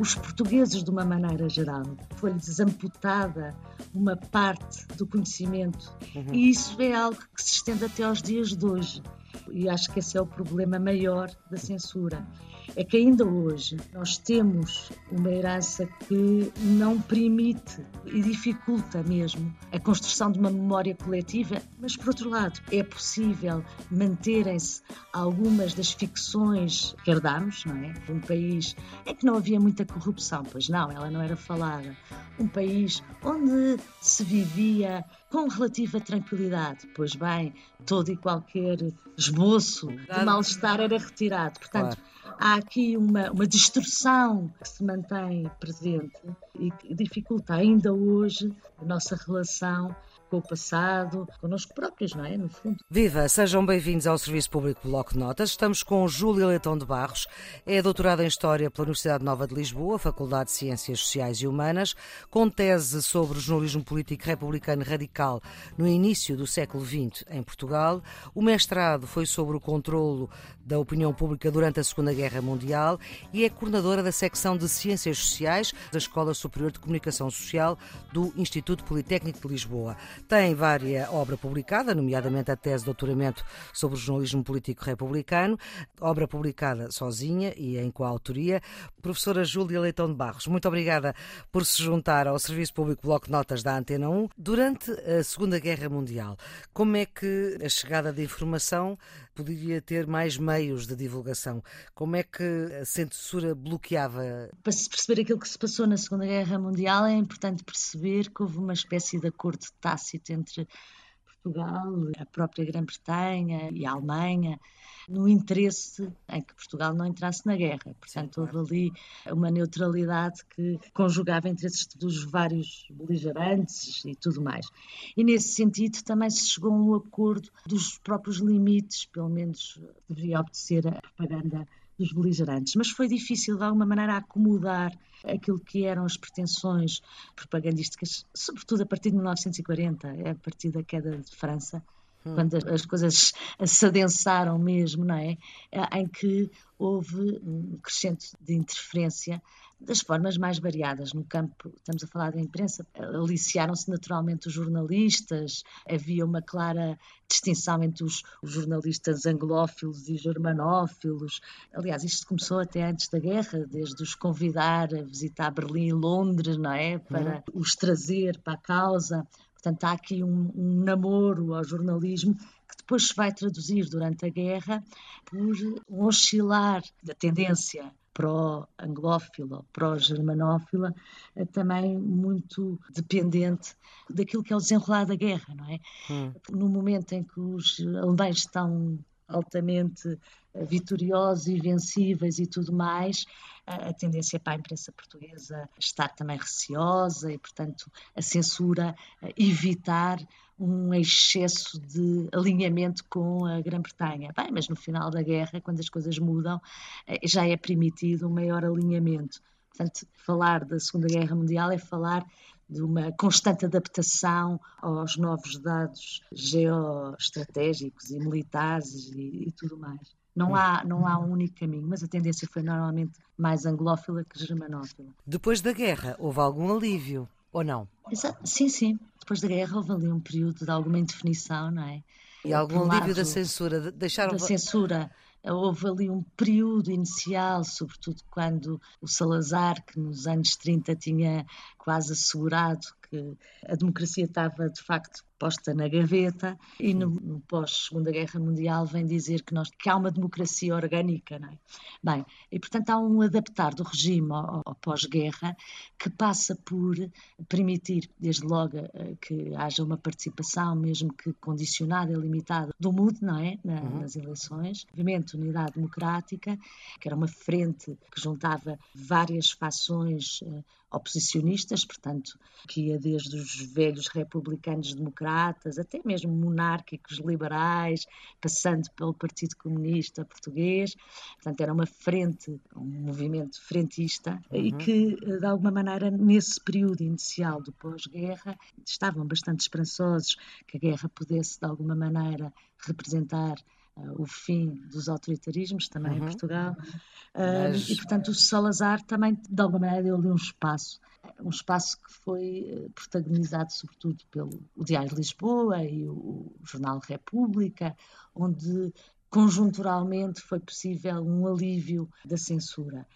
Os portugueses, de uma maneira geral, foi-lhes amputada uma parte do conhecimento uhum. e isso é algo que se estende até aos dias de hoje. E acho que esse é o problema maior da censura é que ainda hoje nós temos uma herança que não permite e dificulta mesmo a construção de uma memória coletiva, mas por outro lado é possível manterem-se algumas das ficções que herdamos, não é? Um país em que não havia muita corrupção, pois não, ela não era falada. Um país onde se vivia com relativa tranquilidade, pois bem, todo e qualquer esboço de mal-estar era retirado. Portanto, claro. há aqui uma, uma distorção que se mantém presente e que dificulta ainda hoje a nossa relação com o passado, connosco próprios, não é? No fundo. Viva! Sejam bem-vindos ao Serviço Público Bloco de Notas. Estamos com Júlia Leitão de Barros, é doutorada em História pela Universidade Nova de Lisboa, Faculdade de Ciências Sociais e Humanas, com tese sobre o jornalismo político republicano radical no início do século XX em Portugal. O mestrado foi sobre o controlo da opinião pública durante a Segunda Guerra Mundial e é coordenadora da secção de Ciências Sociais da Escola Superior de Comunicação Social do Instituto Politécnico de Lisboa. Tem várias obra publicada, nomeadamente a tese de doutoramento sobre o jornalismo político republicano, obra publicada sozinha e em coautoria. Professora Júlia Leitão de Barros, muito obrigada por se juntar ao Serviço Público Bloco de Notas da Antena 1. Durante a Segunda Guerra Mundial, como é que a chegada de informação poderia ter mais meios de divulgação? Como é que a censura bloqueava? Para se perceber aquilo que se passou na Segunda Guerra Mundial, é importante perceber que houve uma espécie de acordo tácito entre Portugal, a própria Grã-Bretanha e a Alemanha, no interesse em que Portugal não entrasse na guerra. Portanto, houve ali uma neutralidade que conjugava interesses dos vários beligerantes e tudo mais. E nesse sentido também se chegou a um acordo dos próprios limites, pelo menos deveria obedecer a propaganda dos beligerantes, mas foi difícil de alguma maneira acomodar aquilo que eram as pretensões propagandísticas, sobretudo a partir de 1940, a partir da queda de França. Quando as coisas se adensaram mesmo, não é? Em que houve um crescente de interferência das formas mais variadas no campo, estamos a falar da imprensa, aliciaram-se naturalmente os jornalistas, havia uma clara distinção entre os, os, jornalistas anglófilos e germanófilos. Aliás, isto começou até antes da guerra, desde os convidar a visitar Berlim e Londres, não é? Para uhum. os trazer para a causa. Portanto, há aqui um, um namoro ao jornalismo que depois se vai traduzir durante a guerra por um oscilar da tendência pró-anglófila, pró-germanófila, é também muito dependente daquilo que é o desenrolar da guerra, não é? Hum. No momento em que os alemães estão altamente eh, vitoriosos e vencíveis e tudo mais, a tendência para a imprensa portuguesa estar também receosa e, portanto, a censura evitar um excesso de alinhamento com a Grã-Bretanha. Bem, mas no final da guerra, quando as coisas mudam, eh, já é permitido um maior alinhamento. Portanto, falar da Segunda Guerra Mundial é falar de uma constante adaptação aos novos dados geoestratégicos e militares e, e tudo mais. Não há, não há um único caminho, mas a tendência foi normalmente mais anglófila que germanófila. Depois da guerra, houve algum alívio, ou não? Sim, sim depois da guerra houve ali um período de alguma indefinição, não é? E algum alívio lado, da censura? Deixaram... Da censura. Houve ali um período inicial, sobretudo quando o Salazar, que nos anos 30 tinha quase assegurado que a democracia estava de facto posta na gaveta e no, no pós-Segunda Guerra Mundial vem dizer que, nós, que há uma democracia orgânica. Não é? Bem, e portanto há um adaptar do regime ao, ao pós-guerra que passa por permitir, desde logo, eh, que haja uma participação, mesmo que condicionada e limitada, do MUD, não é? Na, uhum. Nas eleições. Movimento Unidade Democrática, que era uma frente que juntava várias fações uh, oposicionistas, portanto, que ia desde os velhos republicanos democráticos democratas, até mesmo monárquicos liberais, passando pelo Partido Comunista Português. Portanto, era uma frente, um movimento frentista uhum. e que, de alguma maneira, nesse período inicial do pós-guerra, estavam bastante esperançosos que a guerra pudesse, de alguma maneira, representar o fim dos autoritarismos também uhum. em Portugal. Uh, Mas... E, portanto, o Salazar também, de alguma maneira, deu-lhe um espaço. Um espaço que foi protagonizado, sobretudo, pelo o Diário de Lisboa e o, o Jornal República, onde conjunturalmente foi possível um alívio da censura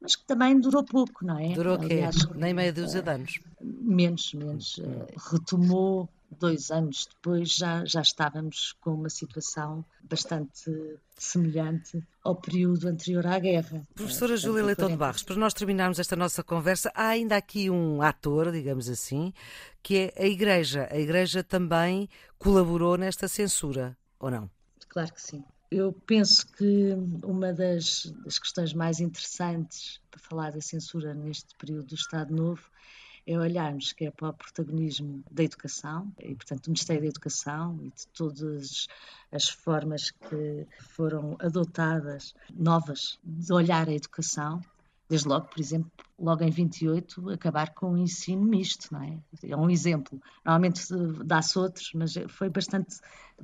mas que também durou pouco, não é? Durou o quê? Nem meia dúzia de anos? Menos, menos. Hum. Retomou dois anos depois já, já estávamos com uma situação bastante semelhante ao período anterior à guerra. Professora Júlia Leitão de Barros, para nós terminarmos esta nossa conversa, há ainda aqui um ator, digamos assim, que é a Igreja. A Igreja também colaborou nesta censura, ou não? Claro que sim. Eu penso que uma das, das questões mais interessantes para falar da censura neste período do Estado Novo é olharmos que é para o protagonismo da educação e, portanto, do Ministério da Educação e de todas as formas que foram adotadas, novas, de olhar a educação. Desde logo, por exemplo, logo em 28, acabar com o ensino misto, não é? É um exemplo. Normalmente dá-se outros, mas foi bastante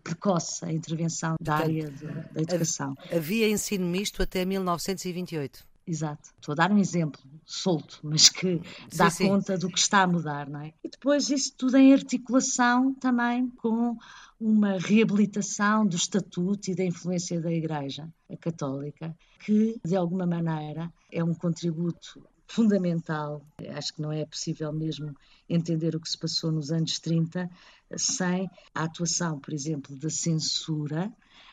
precoce a intervenção da área de, da educação. Havia ensino misto até 1928. Exato. Estou a dar um exemplo solto, mas que dá sim, conta sim. do que está a mudar, não é? E depois isso tudo em articulação também com uma reabilitação do estatuto e da influência da Igreja Católica, que de alguma maneira é um contributo fundamental. Acho que não é possível mesmo entender o que se passou nos anos 30 sem a atuação, por exemplo, da censura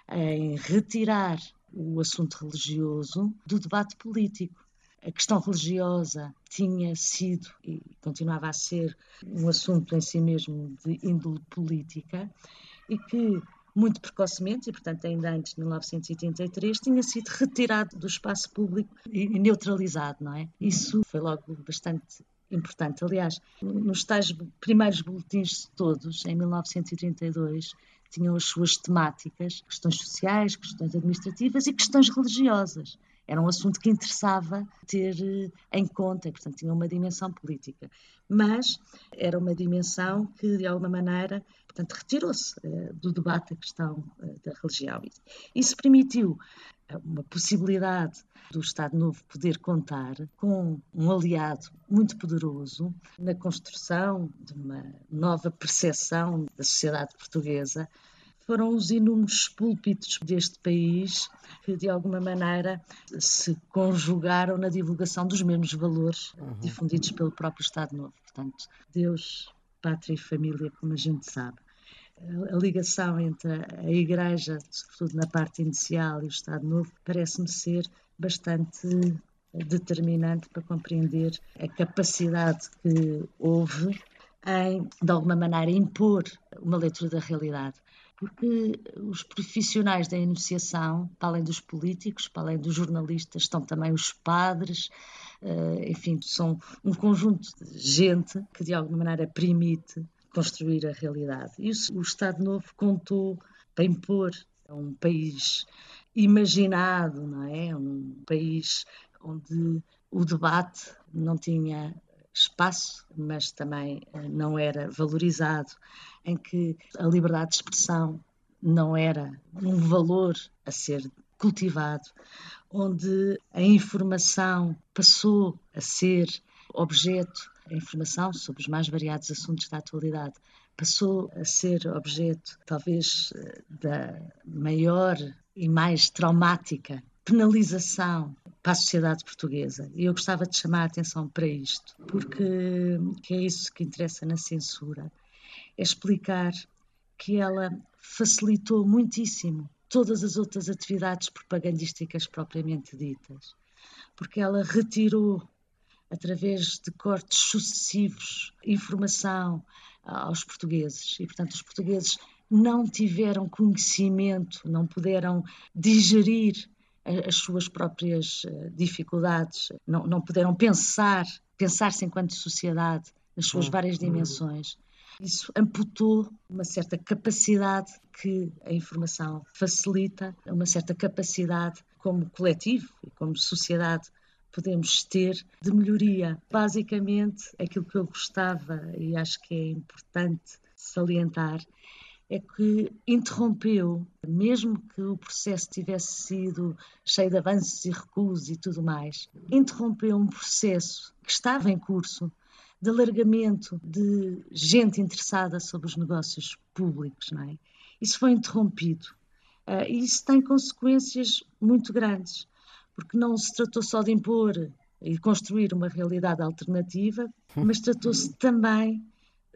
em retirar o assunto religioso do debate político. A questão religiosa tinha sido e continuava a ser um assunto em si mesmo de índole política e que muito precocemente, e portanto ainda antes de 1983, tinha sido retirado do espaço público e neutralizado, não é? Isso foi logo bastante importante. Aliás, nos tais primeiros boletins todos, em 1932, tinham as suas temáticas, questões sociais, questões administrativas e questões religiosas. Era um assunto que interessava ter eh, em conta portanto, tinha uma dimensão política. Mas era uma dimensão que, de alguma maneira, portanto, retirou-se uh, do debate a questão uh, da religião. Isso permitiu uma possibilidade do Estado Novo poder contar com um aliado muito poderoso na construção de uma nova percepção da sociedade portuguesa. Foram os inúmeros púlpitos deste país que, de alguma maneira, se conjugaram na divulgação dos mesmos valores uhum. difundidos pelo próprio Estado Novo. Portanto, Deus, pátria e família, como a gente sabe a ligação entre a Igreja, sobretudo na parte inicial, e o Estado Novo, parece-me ser bastante determinante para compreender a capacidade que houve em, de alguma maneira, impor uma leitura da realidade. Porque os profissionais da enunciação, para além dos políticos, para além dos jornalistas, estão também os padres, eh, enfim, são um conjunto de gente que de alguma maneira permite construir a realidade. E o Estado Novo contou para impor um país imaginado, não é? Um país onde o debate não tinha espaço, mas também eh, não era valorizado, em que a liberdade de expressão não era um valor a ser cultivado, onde a informação passou a ser objeto a informação sobre os mais variados assuntos da atualidade passou a ser objeto, talvez, eh, da maior e mais traumática penalização para a sociedade portuguesa. E eu gostava de chamar a atenção para isto, porque que é isso que interessa na censura, é explicar que ela facilitou muitíssimo todas as outras atividades propagandísticas propriamente ditas, porque ela retirou através de cortes sucessivos, informação aos portugueses. E, portanto, os portugueses não tiveram conhecimento, não puderam digerir as suas próprias eh, dificuldades, não, não puderam pensar, pensar-se enquanto sociedade nas suas hum, várias hum. dimensões. Isso amputou uma certa capacidade que a informação facilita, uma certa capacidade como coletivo e como sociedade podemos ter de melhoria. Basicamente, aquilo que eu gostava e acho que é importante salientar é que interrompeu, mesmo que o processo tivesse sido cheio de avanços e recuos e tudo mais, interrompeu um processo que estava em curso de alargamento de gente interessada sobre os negócios públicos, não é? Isso foi interrompido. Uh, e isso tem consequências muito grandes, porque não se tratou só de impor e construir uma realidade alternativa, mas tratou-se também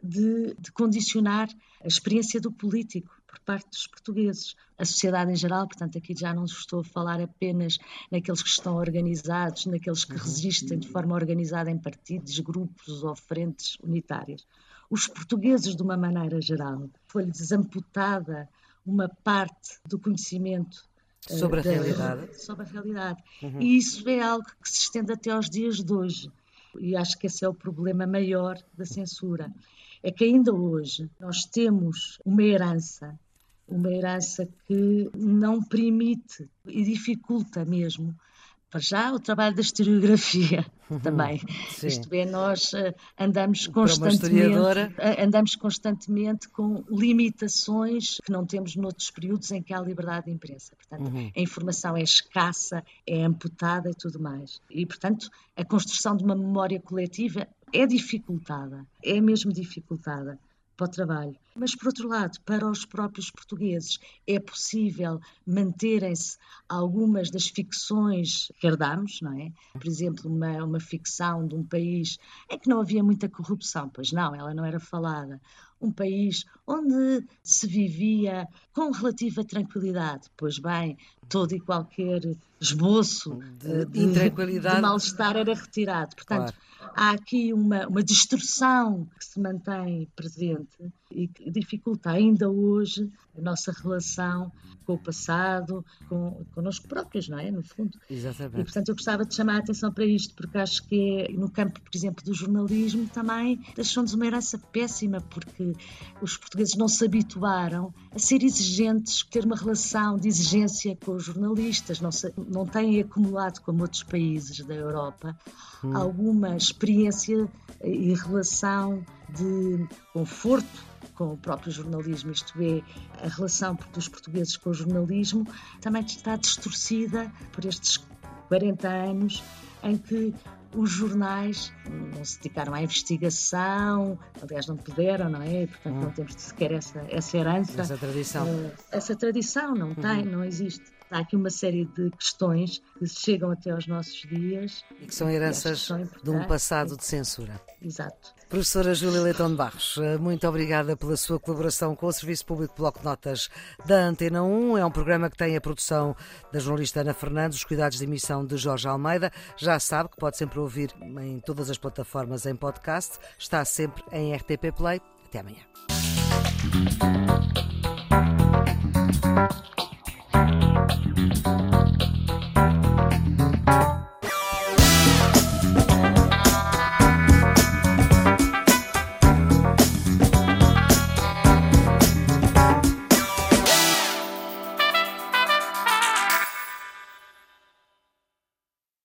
de, de condicionar a experiência do político por parte dos portugueses. A sociedade em geral, portanto, aqui já não estou a falar apenas naqueles que estão organizados, naqueles que uhum. resistem de forma organizada em partidos, grupos ou frentes unitárias. Os portugueses, de uma maneira geral, foi-lhes amputada uma parte do conhecimento eh, sobre a da, realidade. Sobre a realidade. Uhum. E isso é algo que se estende até aos dias de hoje. E acho que esse é o problema maior da censura é que ainda hoje nós temos uma herança, uma herança que não permite e dificulta mesmo para já o trabalho da historiografia uhum. também. Sim. Isto é, nós uh, andamos constantemente, uh, andamos constantemente com limitações que não temos noutros períodos em que há liberdade de imprensa. Portanto, uhum. a informação é escassa, é amputada e tudo mais. E, portanto, a construção de uma memória coletiva é dificultada, é mesmo dificultada para o trabalho. Mas, por outro lado, para os próprios portugueses, é possível manterem-se algumas das ficções que herdamos, não é? Por exemplo, uma, uma ficção de um país em que não havia muita corrupção, pois não, ela não era falada. Um país onde se vivia com relativa tranquilidade, pois bem, todo e qualquer esboço de, de, de mal-estar era retirado. Portanto, claro. há aqui uma, uma distorção que se mantém presente e que dificulta ainda hoje a nossa relação com o passado, com connosco próprios, não é? No fundo. Exatamente. E, portanto, eu gostava de chamar a atenção para isto, porque acho que no campo, por exemplo, do jornalismo também deixou-nos uma herança péssima, porque os portugueses não se habituaram a ser exigentes, ter uma relação de exigência com os jornalistas, não, se, não têm acumulado, como outros países da Europa, hum. alguma experiência e relação de conforto com o próprio jornalismo, isto é, a relação dos portugueses com o jornalismo, também está distorcida por estes 40 anos em que os jornais não se dedicaram à investigação, aliás, não puderam, não é? Portanto, não hum. temos sequer essa, essa herança. Essa tradição. Uh, essa tradição não uhum. tem, não existe. Há aqui uma série de questões que chegam até aos nossos dias. E que são heranças que de um passado de censura. Exato. Professora Júlia Leitão de Barros, muito obrigada pela sua colaboração com o Serviço Público Bloco de Notas da Antena 1. É um programa que tem a produção da jornalista Ana Fernandes, os cuidados de emissão de Jorge Almeida. Já sabe que pode sempre ouvir em todas as plataformas em podcast. Está sempre em RTP Play. Até amanhã. Thank you.